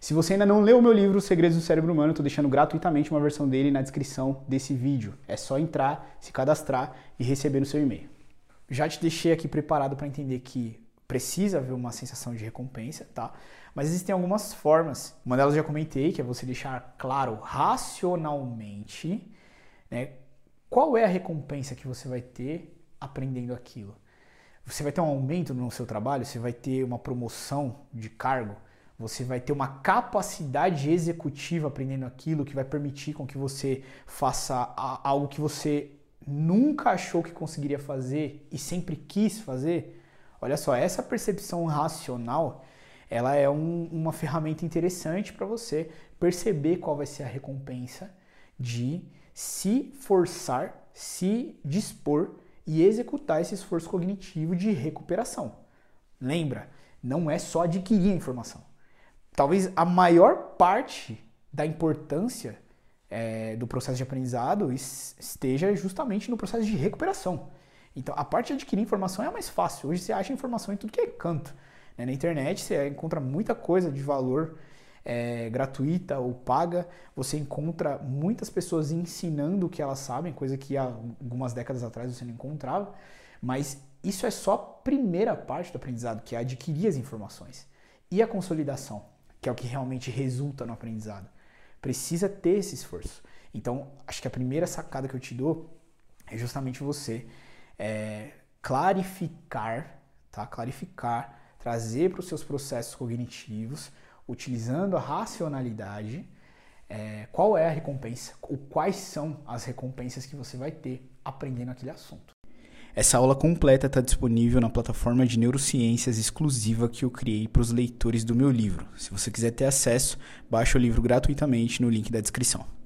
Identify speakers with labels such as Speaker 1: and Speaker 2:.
Speaker 1: Se você ainda não leu o meu livro Os Segredos do Cérebro Humano, estou deixando gratuitamente uma versão dele na descrição desse vídeo. É só entrar, se cadastrar e receber no seu e-mail. Já te deixei aqui preparado para entender que precisa haver uma sensação de recompensa, tá? Mas existem algumas formas. Uma delas eu já comentei, que é você deixar claro racionalmente, né, qual é a recompensa que você vai ter aprendendo aquilo. Você vai ter um aumento no seu trabalho, você vai ter uma promoção de cargo, você vai ter uma capacidade executiva aprendendo aquilo que vai permitir com que você faça algo que você nunca achou que conseguiria fazer e sempre quis fazer. Olha só, essa percepção racional, ela é um, uma ferramenta interessante para você perceber qual vai ser a recompensa de se forçar, se dispor e executar esse esforço cognitivo de recuperação. Lembra, não é só adquirir a informação. Talvez a maior parte da importância é, do processo de aprendizado esteja justamente no processo de recuperação. Então, a parte de adquirir informação é mais fácil. Hoje você acha informação em tudo que é canto. Né? Na internet você encontra muita coisa de valor é, gratuita ou paga. Você encontra muitas pessoas ensinando o que elas sabem, coisa que há algumas décadas atrás você não encontrava. Mas isso é só a primeira parte do aprendizado, que é adquirir as informações. E a consolidação, que é o que realmente resulta no aprendizado precisa ter esse esforço. Então, acho que a primeira sacada que eu te dou é justamente você é, clarificar, tá? Clarificar, trazer para os seus processos cognitivos, utilizando a racionalidade, é, qual é a recompensa, ou quais são as recompensas que você vai ter aprendendo aquele assunto. Essa aula completa está disponível na plataforma de neurociências exclusiva que eu criei para os leitores do meu livro. Se você quiser ter acesso, baixe o livro gratuitamente no link da descrição.